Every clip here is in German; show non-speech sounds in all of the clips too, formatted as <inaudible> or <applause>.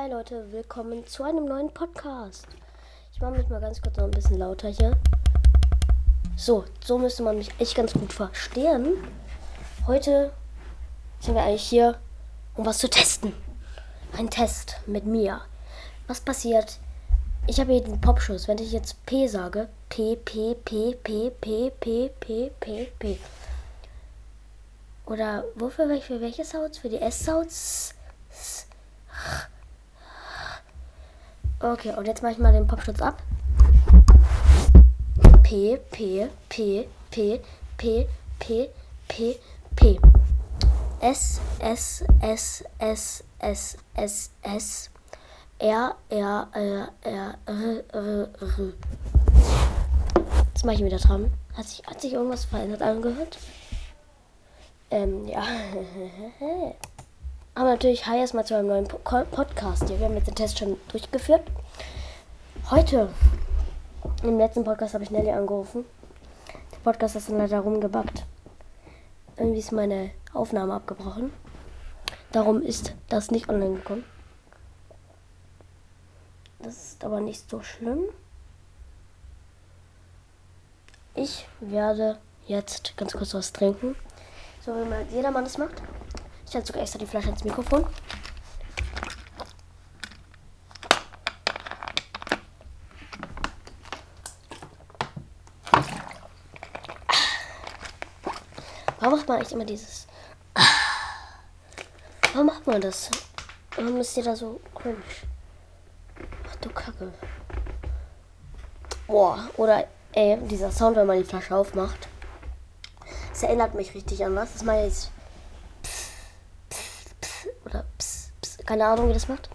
Hi Leute, willkommen zu einem neuen Podcast. Ich mache mich mal ganz kurz noch ein bisschen lauter hier. So, so müsste man mich echt ganz gut verstehen. Heute sind wir eigentlich hier, um was zu testen. Ein Test mit mir. Was passiert? Ich habe hier den Popschuss. Wenn ich jetzt P sage, P, P, P, P, P, P, P, P, P. Oder wofür, für welche Sounds? Für die S-Sounds? Okay, und jetzt mache ich mal den Popschutz ab. P, P, P, P, P, P, P, P. S, S, S, S, S, S, S. R, R, R, R, R, R, R. Jetzt mache ich wieder dran. Hat sich, hat sich irgendwas verändert angehört? Ähm, ja. <laughs> Aber natürlich, hi erstmal zu einem neuen Podcast hier. Wir haben jetzt den Test schon durchgeführt. Heute, im letzten Podcast habe ich Nelly angerufen. Der Podcast ist dann leider rumgebackt. Irgendwie ist meine Aufnahme abgebrochen. Darum ist das nicht online gekommen. Das ist aber nicht so schlimm. Ich werde jetzt ganz kurz was trinken. So wie jedermann das macht. Ich halte sogar extra die Flasche ins Mikrofon. Warum macht man eigentlich immer dieses? Warum macht man das? Warum ist jeder so cringe? Ach du Kacke. Boah, oder ey, dieser Sound, wenn man die Flasche aufmacht. Das erinnert mich richtig an was. Das meine ich keine Ahnung, wie das macht.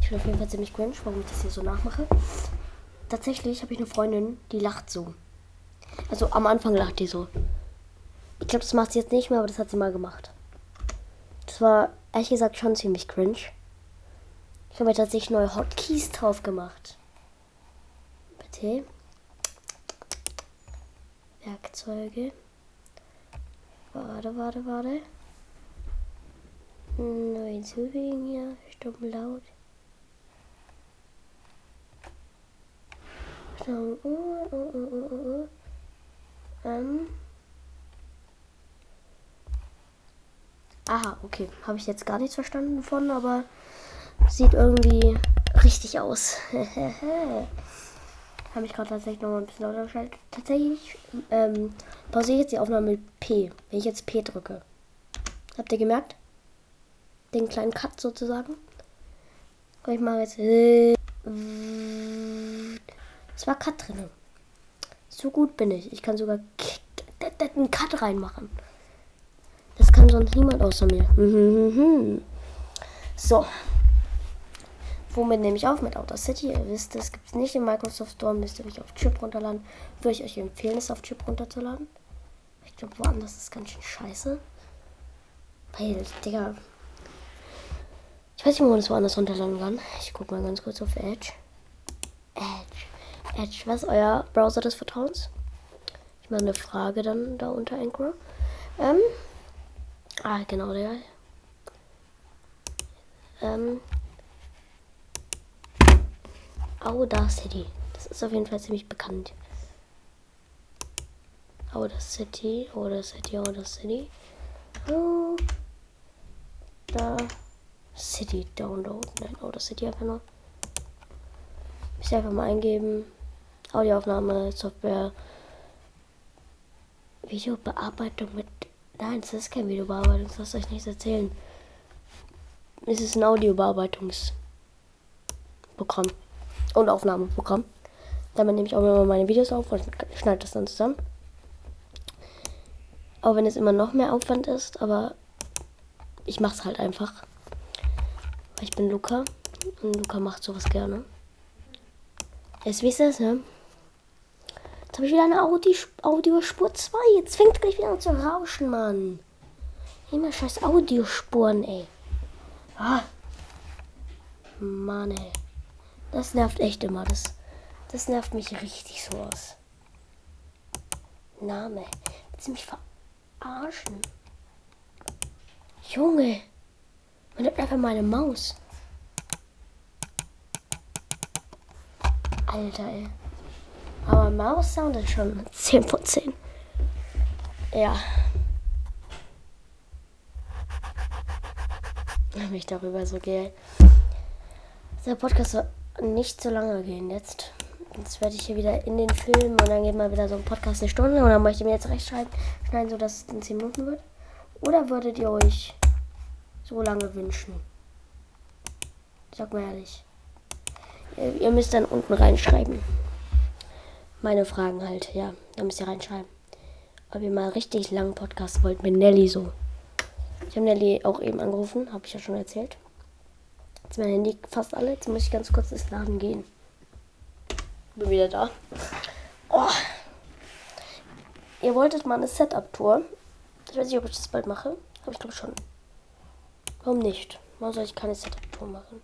Ich bin auf jeden Fall ziemlich cringe, warum ich das hier so nachmache. Tatsächlich habe ich eine Freundin, die lacht so. Also am Anfang lacht die so. Ich glaube, das macht sie jetzt nicht mehr, aber das hat sie mal gemacht. Das war ehrlich gesagt schon ziemlich cringe. Ich habe mir tatsächlich neue Hotkeys drauf gemacht. Bitte. Werkzeuge. Warte, warte, warte. Neu hinzufügen hier. Stoppen laut. So, uh, uh, uh, ähm. Aha, okay. Habe ich jetzt gar nichts verstanden von, aber sieht irgendwie richtig aus. <laughs> Habe ich gerade tatsächlich noch mal ein bisschen lauter geschaltet. Tatsächlich ähm, pausiere ich jetzt die Aufnahme mit P, wenn ich jetzt P drücke. Habt ihr gemerkt? Den kleinen Cut sozusagen. Und ich mache jetzt. Es war Cut drin. So gut bin ich. Ich kann sogar einen Cut reinmachen. Das kann sonst niemand außer mir. <laughs> So. Womit nehme ich auf? Mit Outer City. Ihr wisst, es gibt es nicht im Microsoft Store. Müsst ihr euch auf Chip runterladen. Würde ich euch empfehlen, es auf Chip runterzuladen. Ich glaube, woanders ist ganz schön scheiße. Weil, Digga, ich weiß nicht, wo man das woanders runterladen kann. Ich gucke mal ganz kurz auf Edge. Edge. Edge, was ist euer Browser des Vertrauens? Ich mache eine Frage dann da unter Anchor. Ähm. Ah, genau, der. Ähm. Audacity. Das ist auf jeden Fall ziemlich bekannt. Audacity, Audacity, Audacity. Oh. City Download. Nein, Auto City einfach nur. Ich einfach mal eingeben. Audioaufnahme, Software. Videobearbeitung mit. Nein, das ist kein Videobearbeitung, das lasst euch nichts erzählen. Es ist ein Audiobearbeitungsprogramm. Und Aufnahmeprogramm. Damit nehme ich auch immer meine Videos auf und schneide das dann zusammen. Auch wenn es immer noch mehr Aufwand ist, aber ich mache es halt einfach. Ich bin Luca und Luca macht sowas gerne. Jetzt wisst ihr es, ne? Jetzt habe ich wieder eine Audi Audiospur 2. Jetzt fängt gleich wieder an zu rauschen, Mann. Immer scheiß Audiospuren, ey. Ah. Mann, ey. Das nervt echt immer. Das, das nervt mich richtig so aus. Name. Willst du mich verarschen? Junge. Man hat einfach meine Maus. Alter, ey. Aber Maus Sound ist schon 10 von 10. Ja. Mich darüber so geil. Der Podcast soll nicht so lange gehen jetzt. Jetzt werde ich hier wieder in den Film und dann geht mal wieder so ein Podcast eine Stunde und dann möchte ich mir jetzt rechtschneiden, schneiden, so dass es in 10 Minuten wird. Oder würdet ihr euch so lange wünschen? Sag mal ehrlich. Ihr, ihr müsst dann unten reinschreiben. Meine Fragen halt, ja. Da müsst ihr reinschreiben. Ob ihr mal richtig langen Podcast wollt mit Nelly so. Ich habe Nelly auch eben angerufen, habe ich ja schon erzählt. Jetzt mein Handy fast alle. Jetzt muss ich ganz kurz ins Laden gehen. Bin wieder da. Oh. Ihr wolltet mal eine Setup-Tour. Ich weiß nicht, ob ich das bald mache. Habe ich glaube schon. Warum nicht? Warum soll ich keine Setup-Tour machen?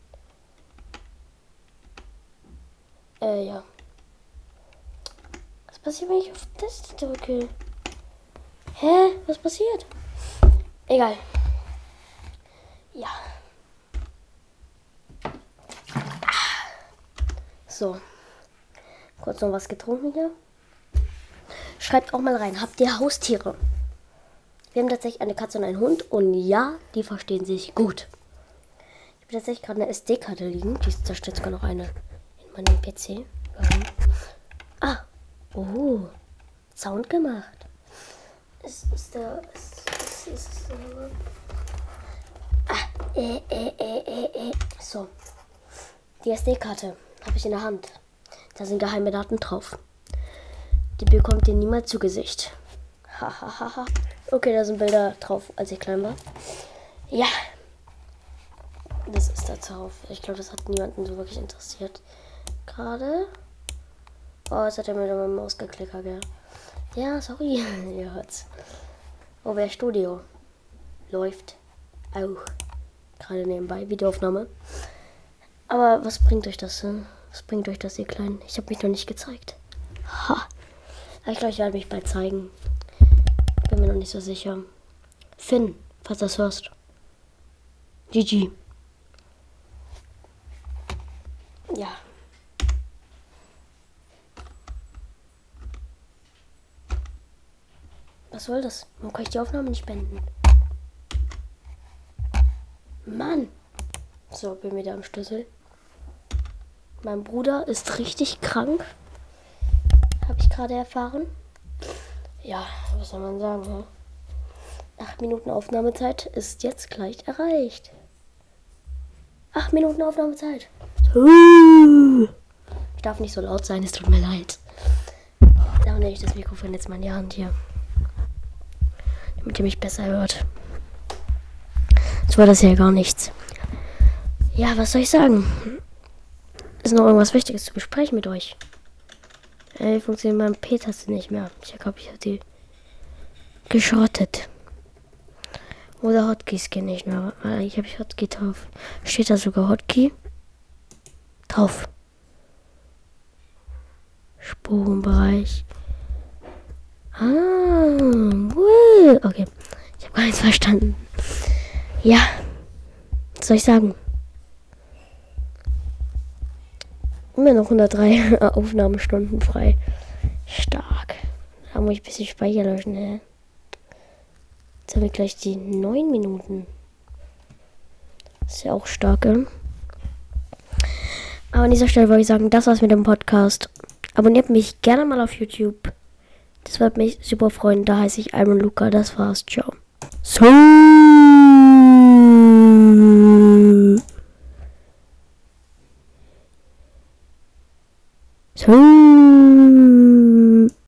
Äh, ja. Was passiert, wenn ich auf das drücke? Hä? Was passiert? Egal. Ja. So. Kurz noch was getrunken hier. Schreibt auch mal rein. Habt ihr Haustiere? Wir haben tatsächlich eine Katze und einen Hund. Und ja, die verstehen sich gut. Ich habe tatsächlich gerade eine SD-Karte liegen. Die ist zerstört sogar noch eine in meinem PC. Warum? Ah. Oh. Sound gemacht. Es ist der. Es, es ist, äh, ah. Äh, äh, äh, äh, äh. So. Die SD-Karte habe ich in der Hand. Da sind geheime Daten drauf. Die bekommt ihr niemals zu Gesicht. Hahaha. Okay, da sind Bilder drauf, als ich klein war. Ja. Das ist da drauf. Ich glaube, das hat niemanden so wirklich interessiert. Gerade. Oh, jetzt hat er mir Maus geklickert, gell? Ja, sorry. <laughs> Ihr hört's. Oh, wer Studio. Läuft auch. Gerade nebenbei. Videoaufnahme. Aber was bringt euch das? Hm? Was bringt euch das, ihr Kleinen? Ich habe mich noch nicht gezeigt. Ha. Ich glaube, ich werde mich bald zeigen. Bin mir noch nicht so sicher. Finn, falls das hörst. GG. Ja. Was soll das? Warum kann ich die Aufnahme nicht beenden? Mann! So, bin wieder am Schlüssel. Mein Bruder ist richtig krank. Habe ich gerade erfahren. Ja, was soll man sagen? Ne? Acht Minuten Aufnahmezeit ist jetzt gleich erreicht. Acht Minuten Aufnahmezeit. Ich darf nicht so laut sein, es tut mir leid. Darum nehme ich das Mikrofon jetzt mal in die Hand hier. Damit ihr mich besser hört. So war das ja gar nichts. Ja, was soll ich sagen? Ist noch irgendwas Wichtiges zu besprechen mit euch? Ey, funktioniert mein P-Taste nicht mehr. Ich glaube, ich habe die geschrottet. Oder Hotkeys geht nicht mehr. Ich habe Hotkey drauf. Steht da sogar Hotkey? Drauf. Spurenbereich. Ah, okay. Ich habe gar nichts verstanden. Ja. Was soll ich sagen? Immer noch 103 <laughs> Aufnahmestunden frei. Stark. Da muss ich ein bisschen Speicher löschen, ne? Jetzt haben wir gleich die 9 Minuten. ist ja auch stark, ey. Aber an dieser Stelle wollte ich sagen, das war's mit dem Podcast. Abonniert mich gerne mal auf YouTube. Das würde mich super freuen. Da heiße ich Iron Luca. Das war's. Ciao. So